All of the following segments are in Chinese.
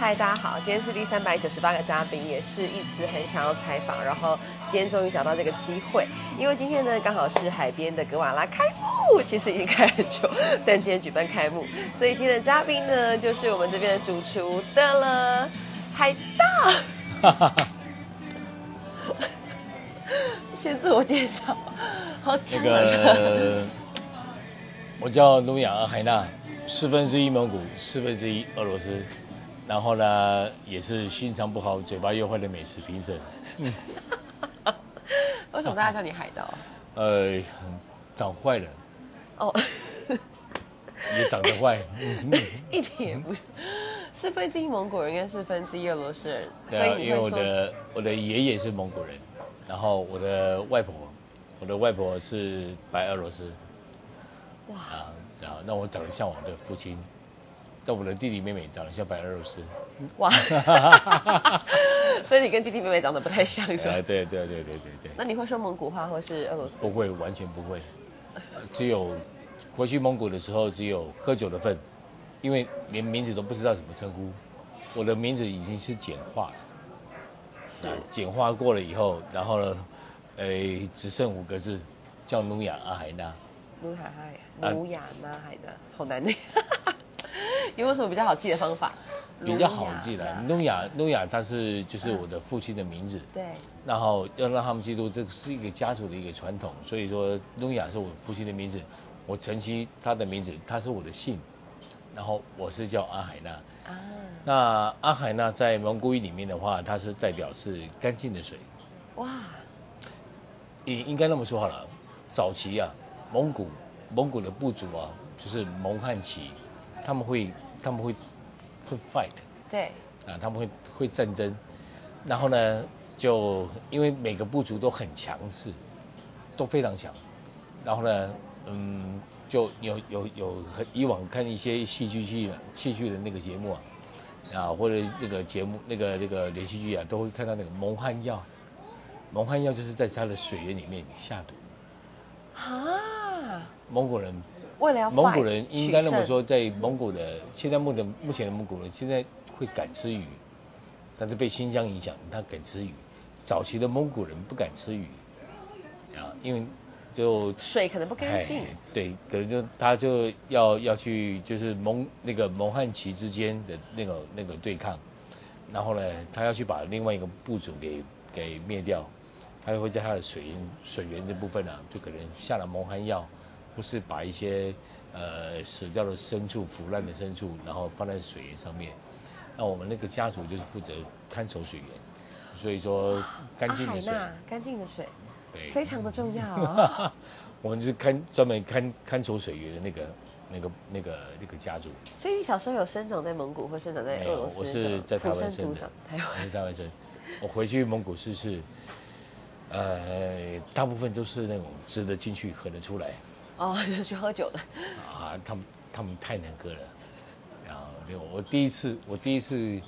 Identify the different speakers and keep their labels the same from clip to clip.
Speaker 1: 嗨，大家好，今天是第三百九十八个嘉宾，也是一直很想要采访，然后今天终于找到这个机会，因为今天呢刚好是海边的格瓦拉开幕，其实已经开很久，但今天举办开幕，所以今天的嘉宾呢就是我们这边的主厨的了，海大。先自我介绍，好
Speaker 2: 那个，我叫努亚尔海纳，四分之一蒙古，四分之一俄罗斯，然后呢，也是心肠不好、嘴巴又坏的美食评审。
Speaker 1: 嗯，为什么大家叫你海盗？
Speaker 2: 呃，长坏了。哦，也长得坏。
Speaker 1: 一点也不是，四分之一蒙古人跟四分之一俄罗斯人，
Speaker 2: 所以因为我的我的爷爷是蒙古人。然后我的外婆，我的外婆是白俄罗斯，哇！啊，然后那我长得像我的父亲，但我的弟弟妹妹长得像白俄罗斯，哇！
Speaker 1: 所以你跟弟弟妹妹长得不太像，是吧？
Speaker 2: 对对对对对对。
Speaker 1: 那你会说蒙古话或是俄罗斯？
Speaker 2: 不会，完全不会。只有回去蒙古的时候，只有喝酒的份，因为连名字都不知道怎么称呼。我的名字已经是简化了。简化过了以后，然后呢，诶，只剩五个字，叫努亚阿海娜。
Speaker 1: 努亚海，努亚阿海的，好难念。有没有什么比较好记的方法？
Speaker 2: 比较好记的，努亚努亚，他是就是我的父亲的名字。
Speaker 1: 对。
Speaker 2: 然后要让他们记住，这是一个家族的一个传统，所以说努亚是我父亲的名字，我承袭他的名字，他是我的姓，然后我是叫阿海娜。啊。那阿海娜在蒙古语里面的话，它是代表是干净的水。哇，应应该那么说好了。早期啊，蒙古蒙古的部族啊，就是蒙汉旗，他们会他们会会 fight。
Speaker 1: 对。
Speaker 2: 啊，他们会会战争。然后呢，就因为每个部族都很强势，都非常强。然后呢，嗯，就有有有以往看一些戏剧剧戏剧的那个节目啊。啊，或者那个节目、那个那个连续剧啊，都会看到那个蒙汗药。蒙汗药就是在他的水源里面下毒。啊！蒙古人
Speaker 1: 为了要
Speaker 2: 蒙古人应该那么说，在蒙古的现在目的目前的蒙古人现在会敢吃鱼，但是被新疆影响，他敢吃鱼。早期的蒙古人不敢吃鱼，啊，因为。就
Speaker 1: 水可能不干净，
Speaker 2: 对，可能就他就要要去就是蒙那个蒙汉旗之间的那个那个对抗，然后呢，他要去把另外一个部族给给灭掉，他就会在他的水源水源这部分呢，就可能下了蒙汗药，或是把一些呃死掉的牲畜、腐烂的牲畜，然后放在水源上面。那我们那个家族就是负责看守水源，所以说干净的水，
Speaker 1: 干净的水。对非常的重要，
Speaker 2: 我们就是看专门看看守水源的那个、那个、那个、那个家族。
Speaker 1: 所以你小时候有生长在蒙古或生长在俄罗斯？
Speaker 2: 我是在台湾生的，
Speaker 1: 台湾
Speaker 2: 台湾生。我回去蒙古试试，呃，大部分都是那种吃得进去、喝得出来。
Speaker 1: 哦，就去喝酒的。
Speaker 2: 啊，他们他们太能喝了。然后我第一次我第一次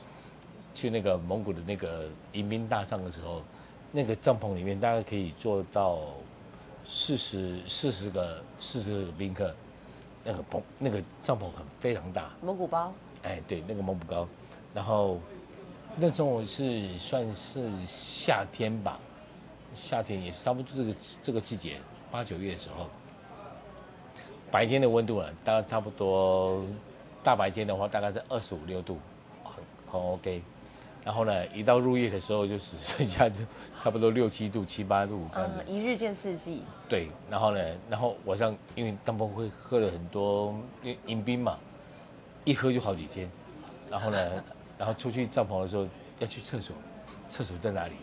Speaker 2: 去那个蒙古的那个迎宾大帐的时候。那个帐篷里面大概可以坐到四十四十个四十个宾客，那个棚那个帐篷很非常大。
Speaker 1: 蒙古包。
Speaker 2: 哎，对，那个蒙古包。然后那时候是算是夏天吧，夏天也是差不多这个这个季节，八九月的时候，白天的温度啊，大概差不多大白天的话，大概在二十五六度，很很 OK。然后呢，一到入夜的时候，就只剩下就差不多六七度、七八度这样子。
Speaker 1: 一日见四季。
Speaker 2: 对，然后呢，然后晚上因为当们会喝了很多迎宾嘛，一喝就好几天。然后呢，然后出去帐篷的时候要去厕所，厕所在哪里？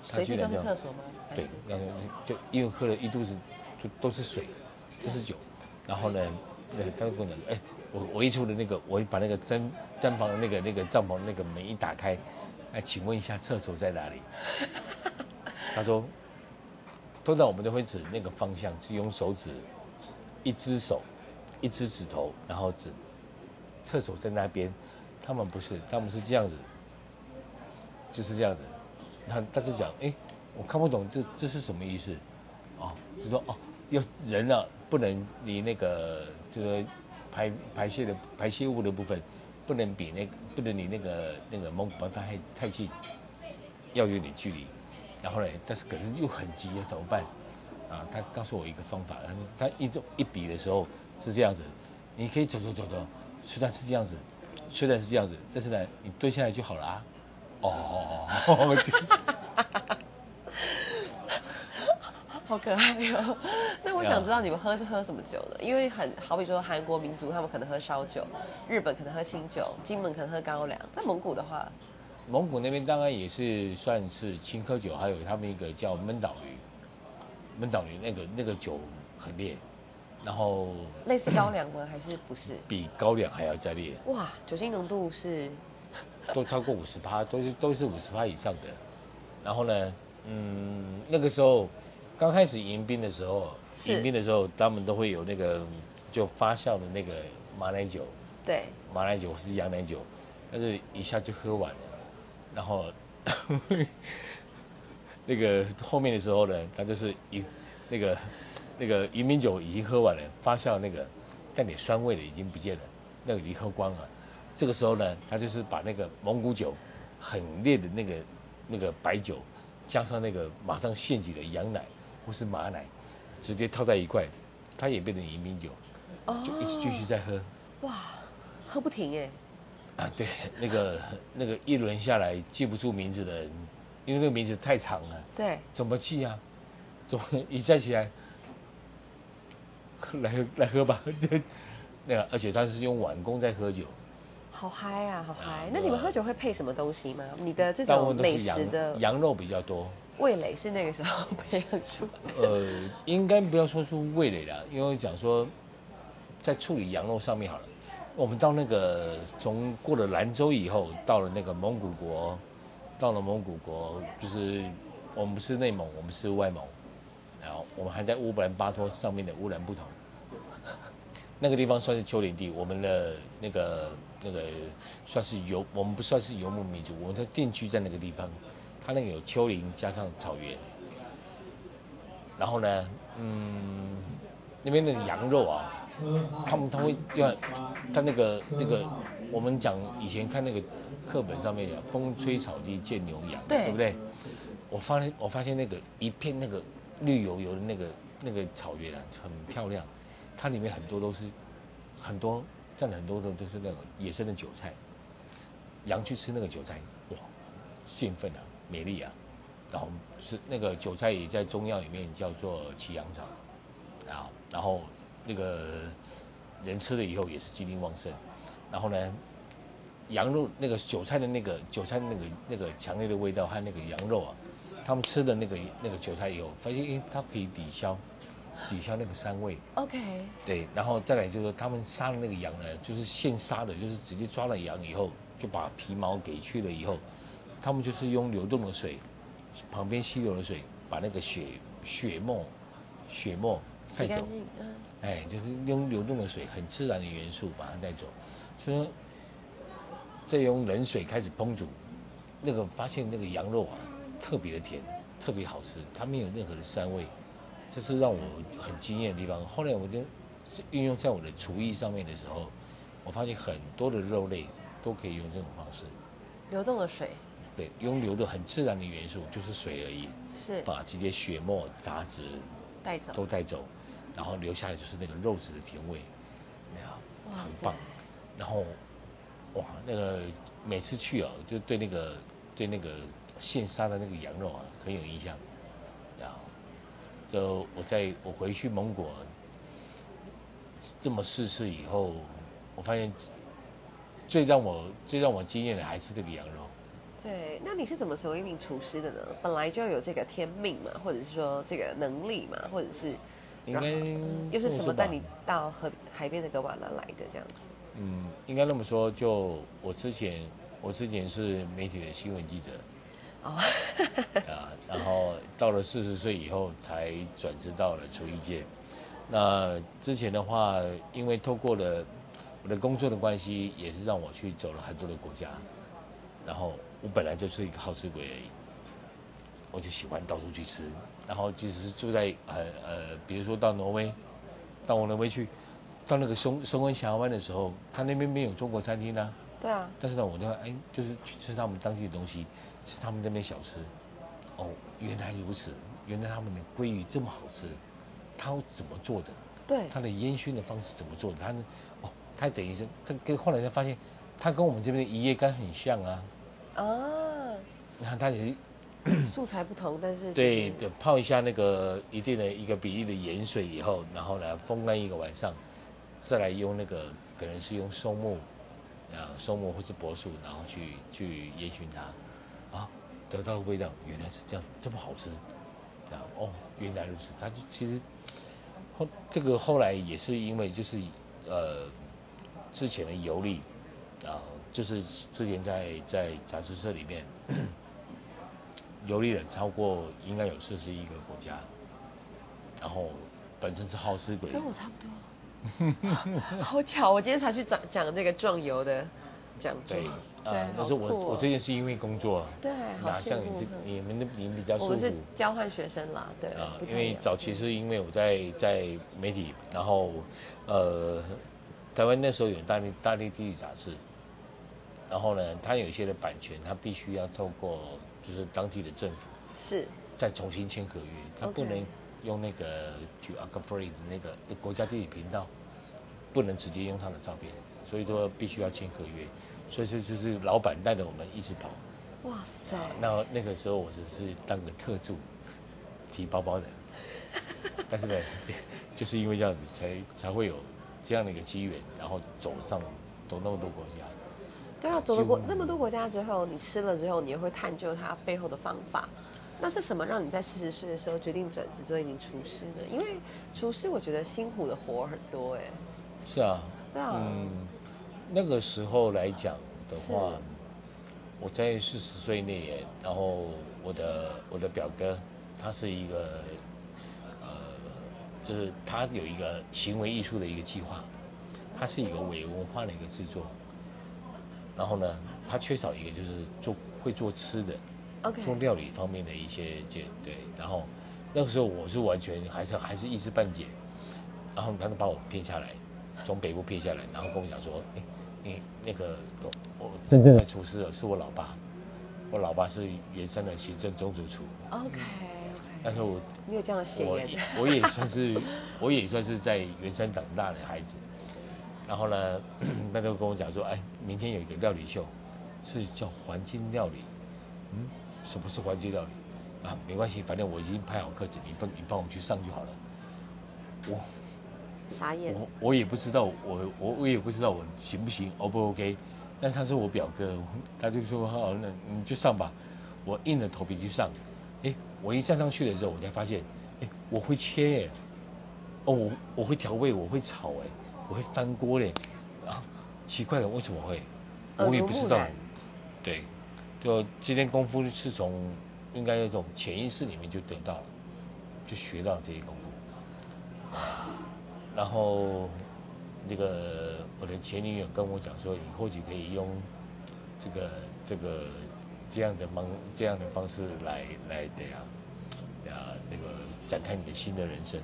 Speaker 1: 随地都是厕所吗？
Speaker 2: 对，然后就因为喝了一肚子，就都是水，都是酒。然后呢，那个他就跟我讲，哎，我我一出的那个，我把那个毡毡房的那个那个帐篷那个门一打开。哎，请问一下，厕所在哪里？他说，通常我们都会指那个方向，是用手指，一只手，一只指头，然后指厕所在那边。他们不是，他们是这样子，就是这样子。他他就讲，哎，我看不懂这这是什么意思？哦，就说哦，要人呢不能离那个这个排排泄的排泄物的部分不能比那不能离那个那个蒙古包太太近，要有点距离。然后呢，但是可是又很急，怎么办？啊，他告诉我一个方法，他他一种一比的时候是这样子，你可以走走走走，虽然是这样子，虽然是这样子，但是呢，你蹲下来就好了啊。哦哦哦。
Speaker 1: 好可爱哦！那我想知道你们喝是喝什么酒的？因为很好比说韩国民族他们可能喝烧酒，日本可能喝清酒，金门可能喝高粱。在蒙古的话，
Speaker 2: 蒙古那边当然也是算是青稞酒，还有他们一个叫闷倒鱼，闷倒鱼那个那个酒很烈，然后
Speaker 1: 类似高粱吗？还是不是？
Speaker 2: 比高粱还要再烈。
Speaker 1: 哇，酒精浓度是
Speaker 2: 都超过五十趴，都是都是五十趴以上的。然后呢，嗯，那个时候。刚开始迎宾的时候，迎宾的时候，他们都会有那个就发酵的那个马奶酒，
Speaker 1: 对，
Speaker 2: 马奶酒是羊奶酒，但是一下就喝完了，然后 那个后面的时候呢，他就是一那个那个迎宾酒已经喝完了，发酵那个带点酸味的已经不见了，那个已经喝光了，这个时候呢，他就是把那个蒙古酒很烈的那个那个白酒，加上那个马上现挤的羊奶。不是马奶，直接套在一块，它也变成迎宾酒，就一直继续在喝。哇，
Speaker 1: 喝不停哎！
Speaker 2: 啊，对，那个那个一轮下来记不住名字的人，因为那个名字太长了。
Speaker 1: 对。
Speaker 2: 怎么记啊？怎么一站起来，来来喝吧？对，那个而且他是用碗工在喝酒。
Speaker 1: 好嗨啊，好嗨！那你们喝酒会配什么东西吗？你的这种美食的
Speaker 2: 羊肉比较多。
Speaker 1: 味蕾是那个时候培养出
Speaker 2: 来。呃，应该不要说出味蕾了，因为讲说，在处理羊肉上面好了。我们到那个从过了兰州以后，到了那个蒙古国，到了蒙古国，就是我们不是内蒙，我们是外蒙，然后我们还在乌兰巴托上面的乌兰布统，那个地方算是丘陵地，我们的那个那个算是游，我们不算是游牧民族，我们的定居在那个地方。它那个有丘陵加上草原，然后呢，嗯，那边的羊肉啊，他们他会要，他那个那个，我们讲以前看那个课本上面讲“风吹草低见牛羊”，对不对？我发现我发现那个一片那个绿油油的那个那个草原啊，很漂亮，它里面很多都是很多占了很多的都是那种野生的韭菜，羊去吃那个韭菜，哇，兴奋啊！美丽啊，然后是那个韭菜也在中药里面叫做奇阳草，啊，然后那个人吃了以后也是精力旺盛，然后呢，羊肉那个韭菜的那个韭菜那个那个强烈的味道和那个羊肉啊，他们吃的那个那个韭菜以后发现诶它可以抵消抵消那个膻味
Speaker 1: ，OK，
Speaker 2: 对，然后再来就是说他们杀的那个羊呢，就是现杀的，就是直接抓了羊以后就把皮毛给去了以后。他们就是用流动的水，旁边溪流的水，把那个血血沫、血沫
Speaker 1: 带走。嗯。
Speaker 2: 哎，就是用流动的水，很自然的元素把它带走。所以说，再用冷水开始烹煮，那个发现那个羊肉啊，特别的甜，特别好吃，它没有任何的膻味，这是让我很惊艳的地方。后来我就运用在我的厨艺上面的时候，我发现很多的肉类都可以用这种方式。
Speaker 1: 流动的水。
Speaker 2: 对，用流的很自然的元素就是水而已，
Speaker 1: 是。
Speaker 2: 把这些血沫、杂质
Speaker 1: 带走，
Speaker 2: 都带走，然后留下来就是那个肉质的甜味，很棒。然后，哇，那个每次去哦，就对那个对那个现杀的那个羊肉啊很有印象，啊，就我在我回去蒙古这么试次以后，我发现最让我最让我惊艳的还是这个羊肉。
Speaker 1: 对，那你是怎么成为一名厨师的呢？本来就有这个天命嘛，或者是说这个能力嘛，或者是
Speaker 2: 应该
Speaker 1: 又是什么带你到河海边的格瓦拉来的这样子？
Speaker 2: 嗯，应该那么说，就我之前我之前是媒体的新闻记者，哦，啊，然后到了四十岁以后才转职到了厨艺界。那之前的话，因为透过了我的工作的关系，也是让我去走了很多的国家，然后。我本来就是一个好吃鬼而已，我就喜欢到处去吃。然后即使是住在呃呃，比如说到挪威，到挪威去，到那个松松温峡湾的时候，他那边没有中国餐厅呢，
Speaker 1: 对啊，
Speaker 2: 但是呢，我就哎，就是去吃他们当地的东西，吃他们那边小吃。哦，原来如此，原来他们的鲑鱼这么好吃，他怎么做的？
Speaker 1: 对，
Speaker 2: 他的烟熏的方式怎么做的？他呢？哦，他等于是他跟后来才发现，他跟我们这边的一夜干很像啊。啊，你看他也
Speaker 1: 素材不同，但是
Speaker 2: 对对，泡一下那个一定的一个比例的盐水以后，然后呢风干一个晚上，再来用那个可能是用松木啊松木或是柏树，然后去去烟熏它，啊，得到的味道原来是这样这么好吃，啊哦原来如此，他就其实。后这个后来也是因为就是呃之前的游历啊，就是之前在在杂志社里面游历了超过应该有四十一个国家，然后本身是好吃鬼，
Speaker 1: 跟我差不多，好巧，我今天才去讲讲这个壮游的讲座。
Speaker 2: 对，呃，但是我我这件是因为工作，
Speaker 1: 对，
Speaker 2: 哪像你是你们的你们比较舒服。
Speaker 1: 我是交换学生啦，对。啊，
Speaker 2: 因为早期是因为我在在媒体，然后呃，台湾那时候有大力大力地理杂志，然后呢，它有一些的版权，它必须要透过就是当地的政府
Speaker 1: 是
Speaker 2: 再重新签合约，它不能用那个就 a f r e e 的那个国家地理频道，不能直接用他的照片，所以说必须要签合约。所以说就是老板带着我们一直跑，哇塞！那那个时候我只是当个特助，提包包的，但是呢，就是因为这样子才才会有这样的一个机缘，然后走上走那么多国家。
Speaker 1: 对啊，走了国这么多国家之后，你吃了之后，你也会探究它背后的方法。那是什么让你在四十岁的时候决定转职做一名厨师呢？因为厨师我觉得辛苦的活很多哎。
Speaker 2: 是啊。对啊。嗯。那个时候来讲的话，我在四十岁那年，然后我的我的表哥，他是一个，呃，就是他有一个行为艺术的一个计划，他是一个伪文化的一个制作，然后呢，他缺少一个就是做会做吃的
Speaker 1: ，OK，
Speaker 2: 做料理方面的一些这对，然后那个时候我是完全还是还是一知半解，然后他就把我骗下来，从北部骗下来，然后跟我讲说，哎。你那个我真正的厨师是我老爸，我老爸是原山的行政中主厨。
Speaker 1: OK，
Speaker 2: 但是我
Speaker 1: 你有这样的血缘，
Speaker 2: 我也算是 我也算是在原山长大的孩子。然后呢，那就跟我讲说，哎，明天有一个料理秀，是叫黄金料理。嗯，什么是黄金料理？啊，没关系，反正我已经拍好课程，你帮你帮我去上就好了。我。
Speaker 1: 傻眼，
Speaker 2: 我我也不知道，我我我也不知道我行不行，O 不 OK？但他是我表哥，他就说好，那你就上吧。我硬着头皮去上，哎，我一站上去的时候，我才发现，哎，我会切，哎，哦，我我会调味，我会炒，哎，我会翻锅嘞，啊，奇怪了，为什么会？我也不知道，对，就今天功夫是从应该那种潜意识里面就得到，就学到这些功夫。然后，那个我的前女友跟我讲说，你或许可以用这个这个这样的方这样的方式来来的呀，啊那个展开你的新的人生。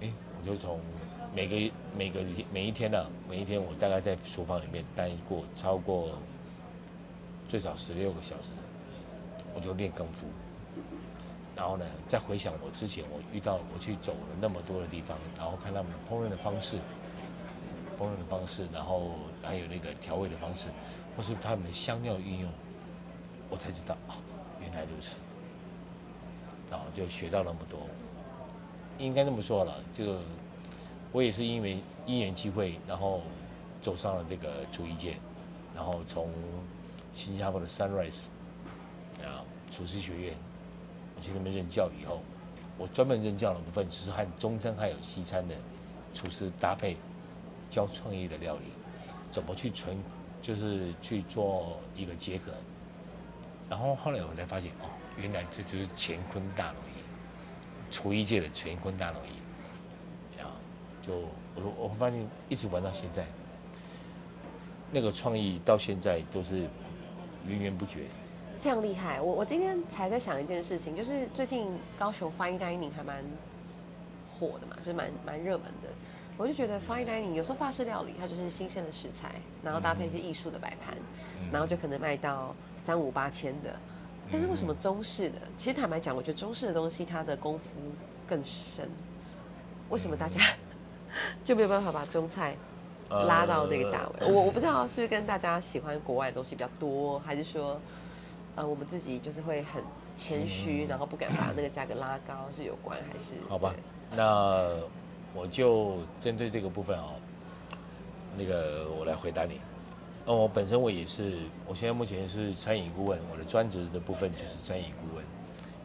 Speaker 2: 哎，我就从每个每个每一天呢，每一天我大概在厨房里面待过超过最少十六个小时，我就练功夫。然后呢，再回想我之前我遇到我去走了那么多的地方，然后看他们烹饪的方式，烹饪的方式，然后还有那个调味的方式，或是他们的香料运用，我才知道啊，原来如此。然后就学到那么多，应该那么说了，这个我也是因为因缘机会，然后走上了这个厨艺界，然后从新加坡的 Sunrise 啊厨师学院。我去那边任教以后，我专门任教的部分就是和中餐还有西餐的厨师搭配教创意的料理，怎么去存就是去做一个结合。然后后来我才发现，哦，原来这就是乾坤大挪移，厨艺界的乾坤大挪移。就我我发现一直玩到现在，那个创意到现在都是源源不绝。
Speaker 1: 非常厉害，我我今天才在想一件事情，就是最近高雄 Fine Dining 还蛮火的嘛，就是蛮蛮热门的。我就觉得 fine dining 有时候法式料理它就是新鲜的食材，然后搭配一些艺术的摆盘，
Speaker 2: 嗯
Speaker 1: 然后就可能卖到三五八千的。但是为什么中式的？其实坦白讲，我觉得中式的东西它的功夫更深。为什么大家 就没有办法把中菜拉到那个价位？
Speaker 2: 呃
Speaker 1: 我我不知道是不是跟大家喜欢国外的东西比较多，还是说，呃，我们自己就是会很谦虚，然后不敢把那个价格拉高是有关，还是
Speaker 2: 好吧，那我就针对这个部分哦，那个我来回答你。哦，我本身我也是，我现在目前是餐饮顾问，我的专职的部分就是餐饮顾问。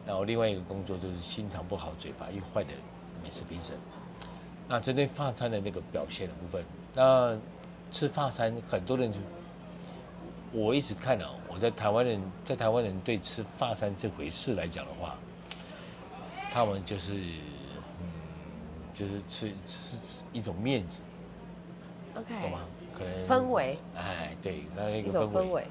Speaker 2: 那我另外一个工作就是心肠不好、嘴巴一坏的美食评审。那针对发餐的那个表现的部分，那吃发餐很多人就，我一直看啊，我在台湾人在台湾人对吃发餐这回事来讲的话，他们就是，嗯，就是吃吃吃一种面子
Speaker 1: ，OK，
Speaker 2: 懂吗？可能
Speaker 1: 氛围，
Speaker 2: 哎，对，那一
Speaker 1: 一
Speaker 2: 个氛围。
Speaker 1: 氛围。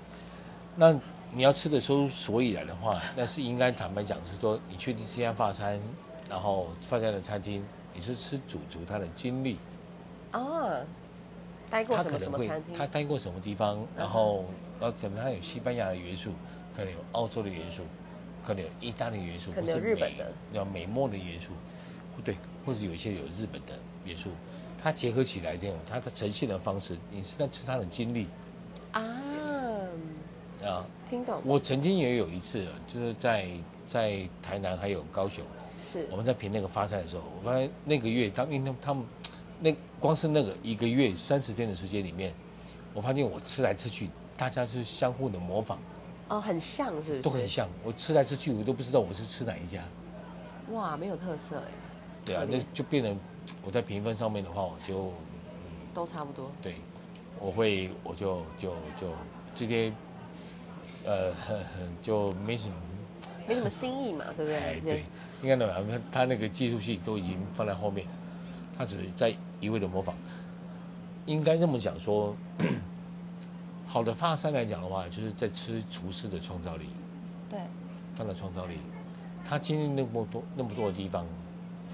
Speaker 2: 那你要吃的时候，所以然的话，那是应该坦白讲，是说你去这家发餐，然后发餐的餐厅，你是吃主厨他的经历，
Speaker 1: 啊，待过什么
Speaker 2: 他可能会
Speaker 1: 什么餐厅？
Speaker 2: 他待过什么地方，然后然后可能他有西班牙的元素，可能有澳洲的元素，可能有意大利元素，
Speaker 1: 可能日本的，
Speaker 2: 有美墨的元素，对，或者有一些有日本的元素，它结合起来这种它的呈现的方式，你是在吃它的经历
Speaker 1: 啊，
Speaker 2: 啊。
Speaker 1: 听懂
Speaker 2: 我曾经也有一次，就是在在台南还有高雄，
Speaker 1: 是
Speaker 2: 我们在评那个发菜的时候，我发现那个月，他们因为他们那光是那个一个月三十天的时间里面，我发现我吃来吃去，大家是相互的模仿，
Speaker 1: 哦，很像是不是？
Speaker 2: 都很像。我吃来吃去，我都不知道我是吃哪一家。
Speaker 1: 哇，没有特色哎，
Speaker 2: 对啊，那就变成我在评分上面的话，我就嗯
Speaker 1: 都差不多。
Speaker 2: 对，我会我就就就这些呃 就没什么。
Speaker 1: 没什么新意嘛，对不对
Speaker 2: 哎，
Speaker 1: 对？
Speaker 2: 对，应该的，他他那个技术性都已经放在后面，他只是在一味的模仿。应该这么讲说，好的发山来讲的话，就是在吃厨师的创造力，
Speaker 1: 对，
Speaker 2: 他的创造力，他经历那么多那么多的地方，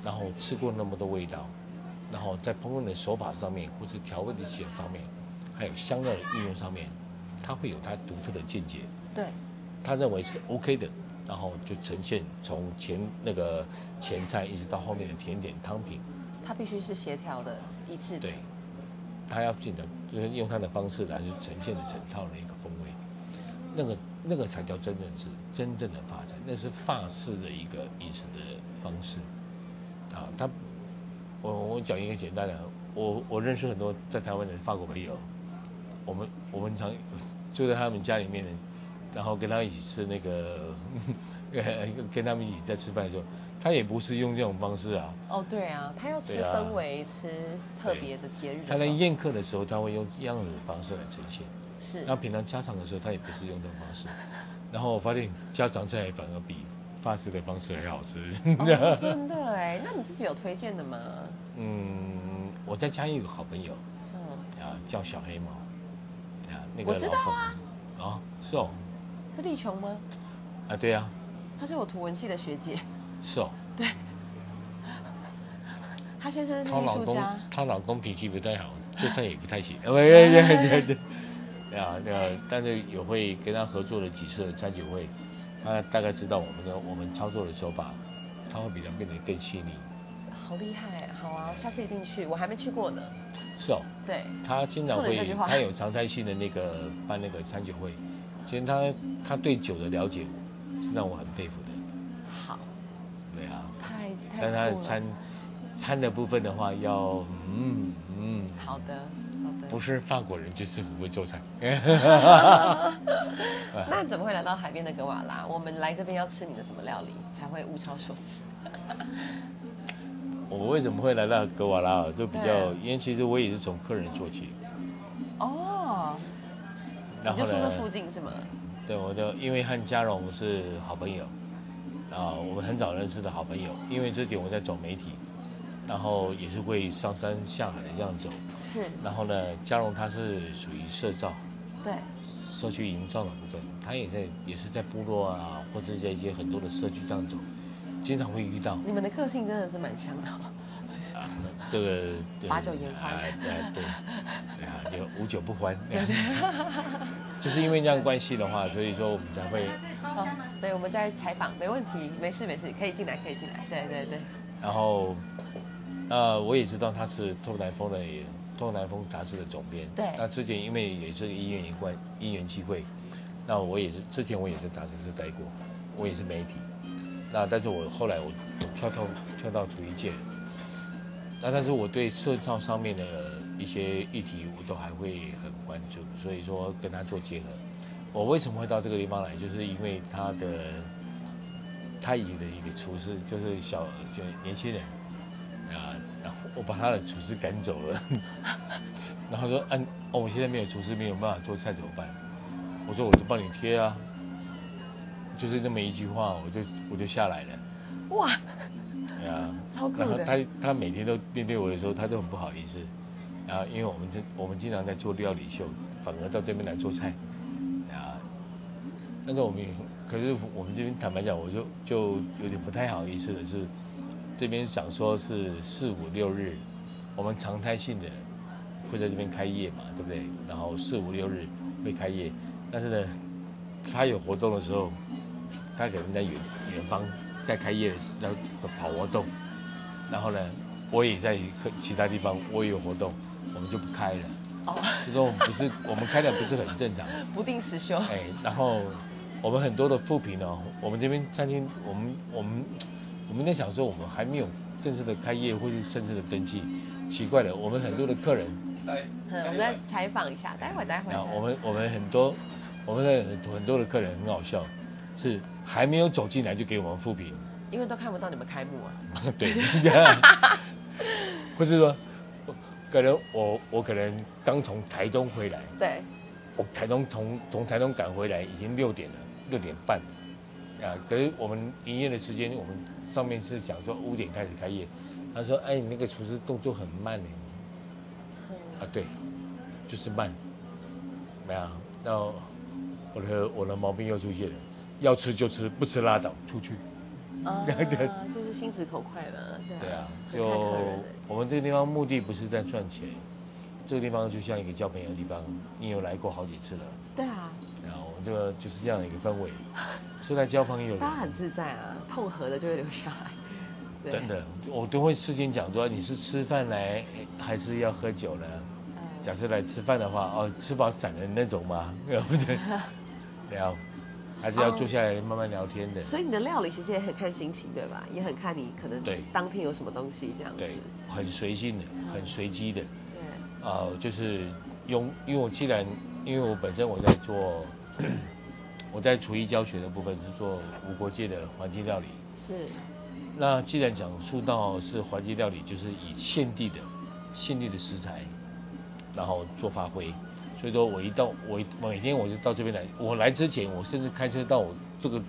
Speaker 2: 然后吃过那么多味道，然后在烹饪的手法上面，或是调味的技巧上面，还有香料的运用上面，他会有他独特的见解。
Speaker 1: 对，
Speaker 2: 他认为是 OK 的，然后就呈现从前那个前菜一直到后面的甜点汤品，
Speaker 1: 它必须是协调的、一致的。
Speaker 2: 对，他要进的就是用他的方式来去呈现的整套的一个风味，那个那个才叫真正是真正的法餐，那是法式的一个饮食的方式，啊，他我我讲一个简单的，我我认识很多在台湾的法国朋友，我们我们常就在他们家里面，然后跟他一起吃那个，呃，跟他们一起在吃饭的时候，他也不是用这种方式啊，
Speaker 1: 哦，对啊，他要吃氛围，吃特别的节日的。
Speaker 2: 他在宴客的时候，他会用一样的方式来呈现。
Speaker 1: 是
Speaker 2: 然后平常家常的时候，他也不是用这种方式。然后我发现家常菜反而比法式的方式还好吃。
Speaker 1: 哦，真的哎，那你自己有推荐的吗？
Speaker 2: 嗯，我在家有个好朋友
Speaker 1: 嗯，
Speaker 2: 啊，叫小黑猫啊，那个
Speaker 1: 我知道啊
Speaker 2: 啊，是哦，
Speaker 1: 是丽琼吗？
Speaker 2: 啊，对啊，
Speaker 1: 她是我图文系的学姐，
Speaker 2: 是哦。
Speaker 1: 对她先生是
Speaker 2: 她老公。她老公脾气不太好，做菜也不太行。对对对对对。对啊，那个，但是有会跟他合作了几次的餐酒会，他大概知道我们的我们操作的手法，他会比他变得更细腻。
Speaker 1: 好厉害，好啊，下次一定去，我还没去过呢。
Speaker 2: 是哦，
Speaker 1: 对，
Speaker 2: 他经常会他有常态性的那个办那个餐酒会，其实他他对酒的了解是让我很佩服的。
Speaker 1: 好，
Speaker 2: 对啊，
Speaker 1: 太太
Speaker 2: 但他的餐餐的部分的话，要嗯嗯，
Speaker 1: 好的。
Speaker 2: 不是法国人就是很会做菜。
Speaker 1: 那你怎么会来到海边的格瓦拉？我们来这边要吃你的什么料理才会物超所值？
Speaker 2: 我为什么会来到格瓦拉尔？就比较，因为其实我也是从客人做起，
Speaker 1: 哦，
Speaker 2: 然后呢
Speaker 1: 就住这，附近是吗？
Speaker 2: 对，我就因为和嘉荣是好朋友，啊，我们很早认识的好朋友，因为这点我在走媒体，然后也是会上山下海的这样走，
Speaker 1: 是，
Speaker 2: 然后呢，嘉荣他是属于社造。
Speaker 1: 对，
Speaker 2: 社区营造的部分，他也在也是在部落啊，或者在一些很多的社区这样走，经常会遇到
Speaker 1: 你们的个性真的是蛮像的。
Speaker 2: 啊，这个对
Speaker 1: 把酒言欢
Speaker 2: 啊对啊对，对啊，就无酒不欢。就是因为这样关系的话，所以说我们才会，
Speaker 1: 好，对，我们在采访，没问题，没事没事，可以进来，可以进来。对对对，
Speaker 2: 然后，呃，我也知道他是《透南风》的《透南风》杂志的总编。
Speaker 1: 对
Speaker 2: 那之前因为也是医院一关因缘机会，那我也是之前我也在杂志社待过，我也是媒体。那但是我后来我我跳到跳到厨艺界，那但是我对社造上面的一些议题我都还会很关注，所以说跟他做结合。我为什么会到这个地方来，就是因为他的他以前的一个厨师就是小就年轻人啊，然后我把他的厨师赶走了，然后说嗯哦我现在没有厨师没有办法做菜怎么办？我说我就帮你贴啊，就是那么一句话，我就我就下来了。
Speaker 1: 哇，
Speaker 2: 对啊，
Speaker 1: 超酷的。
Speaker 2: 然后他他每天都面对我的时候，他都很不好意思。然后因为我们这我们经常在做料理秀，反而到这边来做菜，啊，但是我们也可是我们这边坦白讲，我就就有点不太好意思的是，这边想说是四五六日，我们常态性的会在这边开业嘛，对不对？然后四五六日会开业，但是呢，他有活动的时候，他可能在远远方在开业，要跑活动，然后呢，我也在其他地方我也有活动，我们就不开了。
Speaker 1: 哦，
Speaker 2: 就说我们不是我们开的不是很正常，
Speaker 1: 不定时休。
Speaker 2: 哎，然后我们很多的副评哦，我们这边餐厅，我们我们我们在想说，我们还没有正式的开业或是正式的登记，奇怪了，我们很多的客人，
Speaker 1: 嗯，我们再采访一下，待会待会。
Speaker 2: 啊，我们我们很多我们的很多的客人很好笑，是还没有走进来就给我们复评，
Speaker 1: 因为都看不到你们开幕啊。
Speaker 2: 对，这样，或是说，可能我我可能刚从台东回来，
Speaker 1: 对，
Speaker 2: 我台东从从台东赶回来已经六点了，六点半，啊，可是我们营业的时间，我们上面是讲说五点开始开业，他说，哎，你那个厨师动作很慢呢，啊，对，就是慢，没有，那我的我的毛病又出现了，要吃就吃，不吃拉倒，出去。
Speaker 1: 啊，
Speaker 2: 对
Speaker 1: 就是心直口快了，对
Speaker 2: 对啊，就我们这个地方目的不是在赚钱，这个地方就像一个交朋友的地方，你有来过好几次了，
Speaker 1: 对啊，
Speaker 2: 然后我们这个就是这样的一个氛围，是来交朋友的
Speaker 1: 大。家很自在啊，痛和的就会留下来。
Speaker 2: 真，的，我都会事先讲说你是吃饭来还是要喝酒呢？
Speaker 1: 嗯
Speaker 2: 假设来吃饭的话，哦，吃饱散的那种吗？对不对？聊，还是要坐下来慢慢聊天的。
Speaker 1: 所以你的料理其实也很看心情，对吧？也很看你可能
Speaker 2: 对
Speaker 1: 当天有什么东西这样子。
Speaker 2: 对，很随性的，很随机的。
Speaker 1: 对，
Speaker 2: 啊、就是用，因为我既然，因为我本身我在做，我在厨艺教学的部分是做无国界的环境料理。
Speaker 1: 是，
Speaker 2: 那既然讲述到是环境料理，就是以现地的、现地的食材，然后做发挥。所以说我一到我一每天我就到这边来，我来之前我甚至开车到我这个，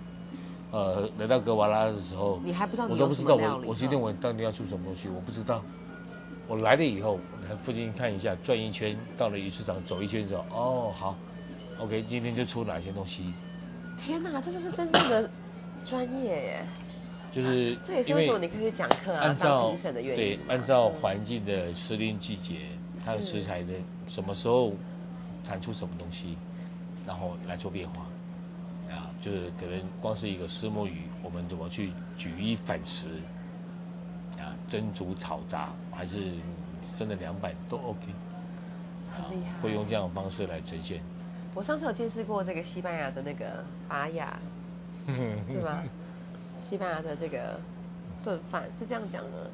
Speaker 2: 呃，来到格瓦拉的时候，
Speaker 1: 你还不知道
Speaker 2: 我都不知道。我我今天我到底要出什么东西，我不知道。我来了以后，我来附近看一下，转一圈，到了鱼市场走一圈之后，哦，好，OK，今天就出哪些东西，
Speaker 1: 天哪，这就是真正的专业耶！
Speaker 2: 就是
Speaker 1: 这也是
Speaker 2: 因
Speaker 1: 为什么你可以讲课啊，
Speaker 2: 按照
Speaker 1: 评审的原因。
Speaker 2: 对按照
Speaker 1: 嗯
Speaker 2: 环境的时令季节，它的食材的什么时候产出什么东西，然后来做变化。啊，就是可能光是一个石墨鱼，我们怎么去举一反十，啊，蒸煮炒炸，还是生的凉拌都 OK，
Speaker 1: 很厉害。
Speaker 2: 会用这样的方式来呈现。
Speaker 1: 我上次有见识过这个西班牙的那个巴雅，对吧？西班牙的这个炖饭是这样讲的，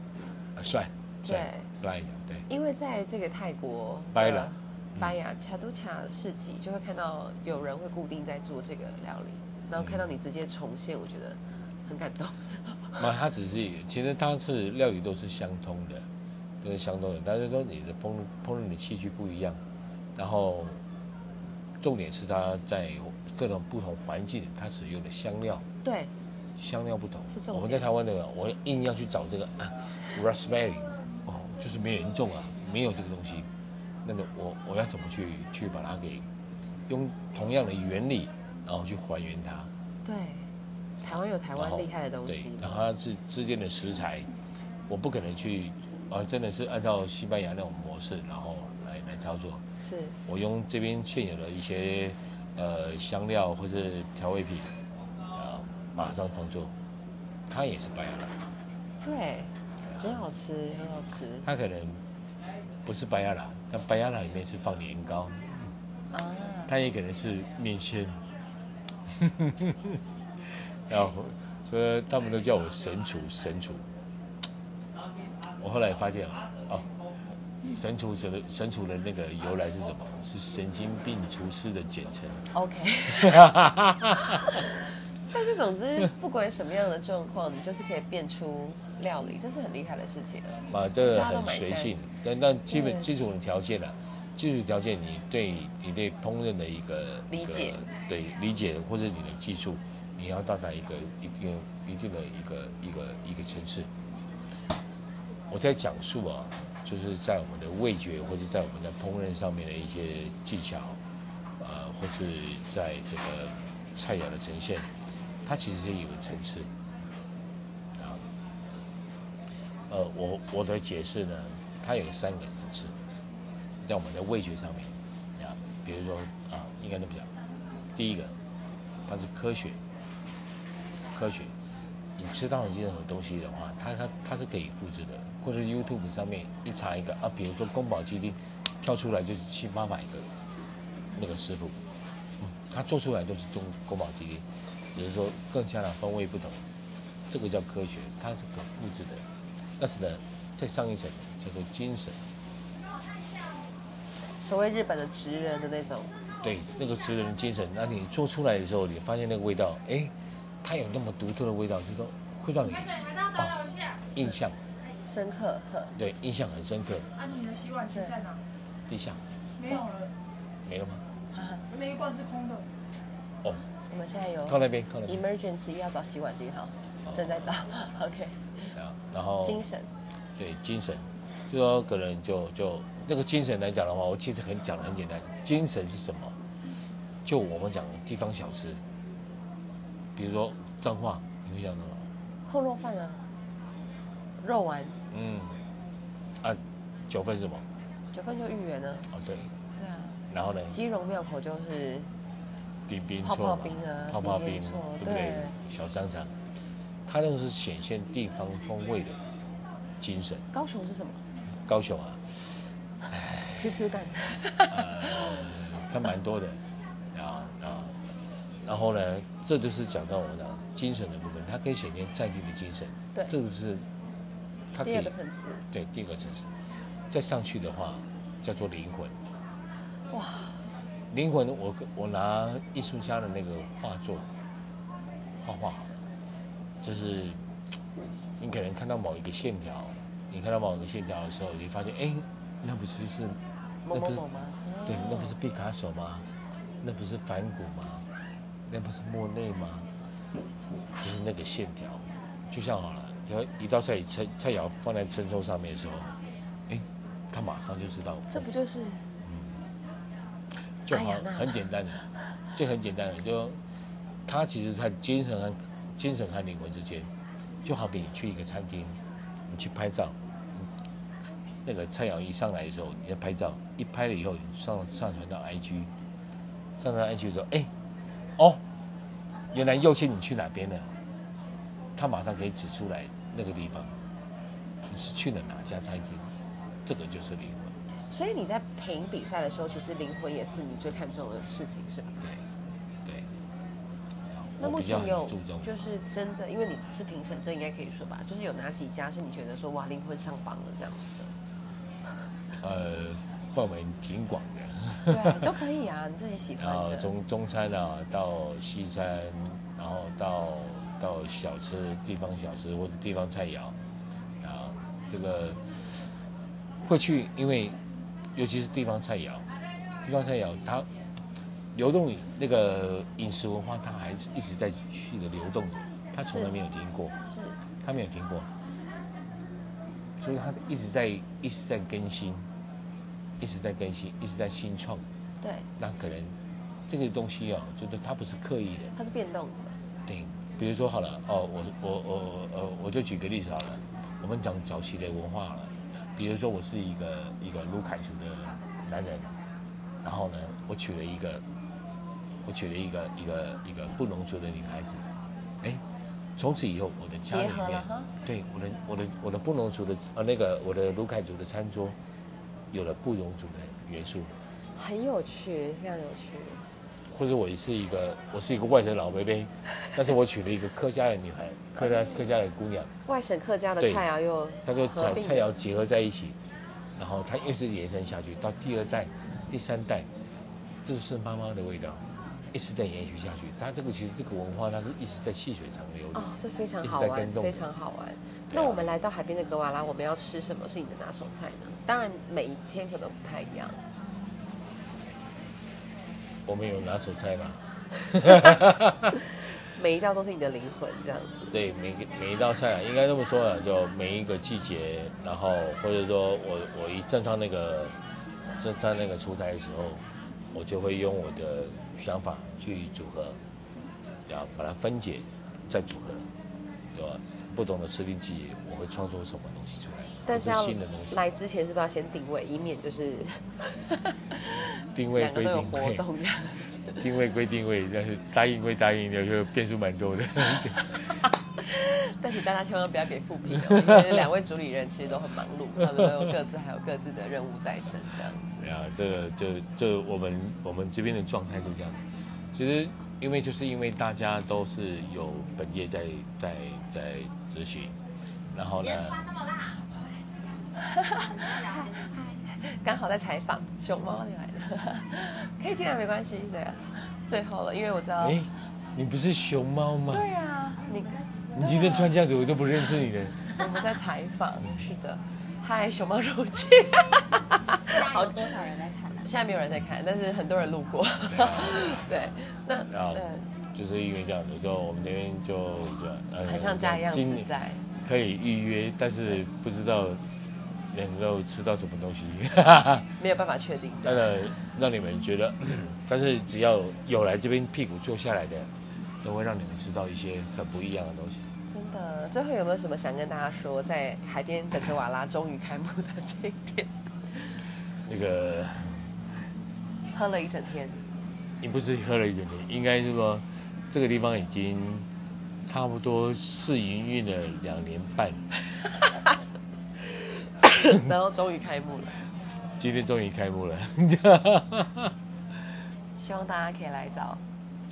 Speaker 2: 啊帅，
Speaker 1: 对
Speaker 2: 帅对。
Speaker 1: 因为在这个泰国
Speaker 2: 巴雅
Speaker 1: 的巴雅恰都恰市集，就会看到有人会固定在做这个料理，然后看到你直接重现，我觉得很感动。
Speaker 2: 那它只是，其实它是料理都是相通的，都是相通的，但是说你的烹烹饪的器具不一样，然后重点是它在各种不同环境，它使用的香料
Speaker 1: 对，
Speaker 2: 香料不同。我们在台湾的，我硬要去找这个啊，raspberry，哦，就是没人种啊，没有这个东西，那个我我要怎么去去把它给用同样的原理，然后去还原它。
Speaker 1: 对，台湾有台湾厉害的东
Speaker 2: 对
Speaker 1: 西，，
Speaker 2: 然后它之之间的食材，我不可能去啊，真的是按照西班牙那种模式，然后来来操作。
Speaker 1: 是
Speaker 2: 我用这边现有的一些呃香料或是调味品，啊，马上创作，它也是白牙拉，
Speaker 1: 对，很好吃，很好吃
Speaker 2: 它可能不是白牙拉，但白牙拉里面是放年糕，
Speaker 1: 啊。
Speaker 2: 它也可能是面线，然后所以他们都叫我神厨神厨。我后来发现啊，哦，神厨神的神厨的那个由来是什么？是神经病厨师的简称。
Speaker 1: OK，但是总之，不管什么样的状况，你就是可以变出料理，这是很厉害的事情。啊。
Speaker 2: 啊，这个很随性，但但基本
Speaker 1: 对。
Speaker 2: 基础的条件啊，基础条件你对你对烹饪的一个
Speaker 1: 理解。
Speaker 2: 对理解或者你的技术，你要到达一个一定一定的一个一个一个层次。我在讲述啊，就是在我们的味觉或者在我们的烹饪上面的一些技巧，呃，或是在这个菜肴的呈现，它其实是有层次啊。呃，我我的解释呢，它有三个层次，在我们的味觉上面啊，比如说啊，应该这么讲，第一个，它是科学，科学，你吃到的任何东西的话，它它它是可以复制的，或者 YouTube 上面一查一个啊，比如说宫保鸡丁，跳出来就是七八百个那个师傅，嗯，他做出来都是中宫保鸡丁，只是说更加的风味不同，这个叫科学，它是可复制的。但是呢，再上一层叫做精神，
Speaker 1: 所谓日本的职人的那种，
Speaker 2: 对那个职人的精神，那你做出来的时候，你发现那个味道，哎，它有那么独特的味道，就说会让你哦印象，
Speaker 1: 深刻，
Speaker 2: 对印象很深刻。
Speaker 3: 啊，你的洗碗机在哪？
Speaker 2: 地下
Speaker 3: 没有了，
Speaker 2: 没了吗？
Speaker 3: 那一罐是空的。
Speaker 2: 哦，
Speaker 1: 我们现在有
Speaker 2: 靠那边，靠那边。
Speaker 1: emergency 要找洗碗机，哈，正在找，OK，
Speaker 2: 啊，然后
Speaker 1: 精神，
Speaker 2: 对精神，就说可能就就那个精神来讲的话，我其实很讲的很简单，精神是什么？就我们讲地方小吃，比如说彰化，你会想到什么？
Speaker 1: 扣肉饭啊，肉丸，
Speaker 2: 嗯，啊，九份是什么？
Speaker 1: 九份就芋圆呢，
Speaker 2: 哦对，
Speaker 1: 对啊，
Speaker 2: 然后呢，
Speaker 1: 基隆庙口就是
Speaker 2: 顶冰
Speaker 1: 泡泡冰啊
Speaker 2: 泡泡冰对不对？
Speaker 1: 对？
Speaker 2: 小商场，它那个是显现地方风味的精神。
Speaker 1: 高雄是什么？
Speaker 2: 高雄啊
Speaker 1: ，？QQ 蛋，
Speaker 2: 呃，它蛮多的，啊啊，然后呢，这就是讲到我们的精神的部分，它可以显现在地的精神，
Speaker 1: 对。
Speaker 2: 这个是它
Speaker 1: 第二个层次，
Speaker 2: 对第二个层次，再上去的话叫做灵魂，
Speaker 1: 哇，
Speaker 2: 灵魂我我拿艺术家的那个画作画画好了，就是你可能看到某一个线条，你看到某一个线条的时候，你发现哎，那不就是那不是？对，那不
Speaker 1: 哦
Speaker 2: 是毕卡索吗？那不是梵谷吗？那不是莫内吗？就是那个线条，就像好了，你要一道菜菜菜肴放在蒸抽上面的时候，哎，他马上就知道，
Speaker 1: 这不就是
Speaker 2: 就好
Speaker 1: 哎
Speaker 2: 很简单的，就很简单的，就他其实他精神和精神和灵魂之间，就好比你去一个餐厅，你去拍照，嗯那个菜肴一上来的时候，你在拍照，一拍了以后，你上上传到 IG，上传到 IG 的时候，哎，哦，原来右心你去哪边了，他马上可以指出来那个地方，你是去了哪家餐厅，这个就是灵魂。
Speaker 1: 所以你在评比赛的时候，其实灵魂也是你最看重的事情，是吧？
Speaker 2: 对，对。
Speaker 1: 那目前有
Speaker 2: 注重
Speaker 1: 就是真的，因为你是评审，这应该可以说吧？就是有哪几家是你觉得说哇灵魂上榜了这样子的？
Speaker 2: 呃范围挺广的，
Speaker 1: 对啊，都可以啊，你自己喜欢的。
Speaker 2: 中中餐啊到西餐，然后到到小吃地方小吃或者地方菜肴，啊这个会去，因为尤其是地方菜肴，地方菜肴它流动那个饮食文化，它还是一直在继续的流动着，它从来没有停过。
Speaker 1: 是
Speaker 2: 它没有停过，所以它一直在一直在更新，一直在更新，一直在新创。
Speaker 1: 对，
Speaker 2: 那可能这个东西哦，就是它不是刻意的，
Speaker 1: 它是变动的。
Speaker 2: 对。比如说好了，哦，我我我呃，我就举个例子好了，我们讲早期的文化好了，比如说我是一个一个卢凯族的男人，然后呢，我娶了一个，我娶了一个一个一个布农族的女孩子，哎，从此以后我的家里面，对我的我的我的布农族的呃那个我的卢凯族的餐桌，有了布农族的元素，
Speaker 1: 很有趣，非常有趣。
Speaker 2: 或者我是一个我是一个外省老伯伯，但是我娶了一个客家的女孩，客家客家的姑娘。
Speaker 1: 外省客家的菜肴又
Speaker 2: 它就菜菜肴结合在一起，然后它一直延伸下去，到第二代、第三代，这是妈妈的味道，一直在延续下去。但这个其实这个文化它是一直在细水长流的。
Speaker 1: 哦，这非常好玩，非常好玩。
Speaker 2: 啊
Speaker 1: 那我们来到海边的格瓦拉，我们要吃什么是你的拿手菜呢？当然每一天可能不太一样。
Speaker 2: 我们有拿手菜吗？
Speaker 1: 每一道都是你的灵魂，这样子。
Speaker 2: 对，每个每一道菜啊，应该这么说啊，就每一个季节，然后或者说我我一站上那个站上那个厨台的时候，我就会用我的想法去组合，然后把它分解，再组合，对吧？不同的吃定季节，我会创作什么东西出来？这
Speaker 1: 但是要
Speaker 2: 新的东西，
Speaker 1: 来之前是不是要先定位，以免就是
Speaker 2: 定位归 定位？定位归定位，但是答应归答应，有时候变数蛮多的。
Speaker 1: 但是大家千万不要给负评哦，因为两位主理人其实都很忙碌，他们都有各自还有各自的任务在身，这样子。
Speaker 2: 对啊，这个就就我们我们这边的状态就这样。其实因为就是因为大家都是有本业在在在执行，然后呢，
Speaker 1: 刚好在采访熊猫你来了，可以进来没关系，对啊。最后了，因为我知道，
Speaker 2: 哎，你不是熊猫吗？
Speaker 1: 对啊，你
Speaker 2: 你今天穿这样子，我都不认识你了。
Speaker 1: 我们在采访，是的。嗨，熊猫入境。
Speaker 4: 好多少人在看呢？
Speaker 1: 现在没有人在看，但是很多人路过。对，那
Speaker 2: 然后
Speaker 1: 嗯，
Speaker 2: 就是因为这样子，就我们那边就就呃
Speaker 1: 很像家一样
Speaker 2: 今年
Speaker 1: 自在。
Speaker 2: 可以预约，但是不知道能够吃到什么东西。
Speaker 1: 没有办法确定。
Speaker 2: 真的让你们觉得，但是只要有来这边屁股坐下来的，都会让你们吃到一些很不一样的东西。
Speaker 1: 真的，最后有没有什么想跟大家说，在海边的科瓦拉终于开幕的这一天，
Speaker 2: 那个
Speaker 1: 喝了一整天，
Speaker 2: 你不是喝了一整天，应该是说这个地方已经差不多试营运了两年半，
Speaker 1: 然后终于开幕了。
Speaker 2: 今天终于开幕了。
Speaker 1: 希望大家可以来找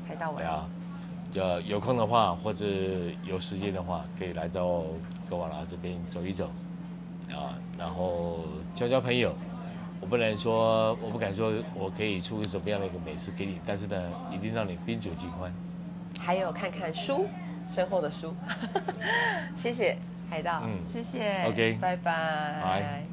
Speaker 1: 海盗玩。
Speaker 2: 对啊，呃有空的话，或者有时间的话，可以来到格瓦拉这边走一走，啊，然后交交朋友。我不能说，我不敢说我可以出什么样的一个美食给你，但是呢，一定让你宾主尽欢。
Speaker 1: 还有看看书，身后的书。谢谢海盗，
Speaker 2: 嗯。
Speaker 1: 谢谢。
Speaker 2: OK
Speaker 1: 拜拜。
Speaker 2: 拜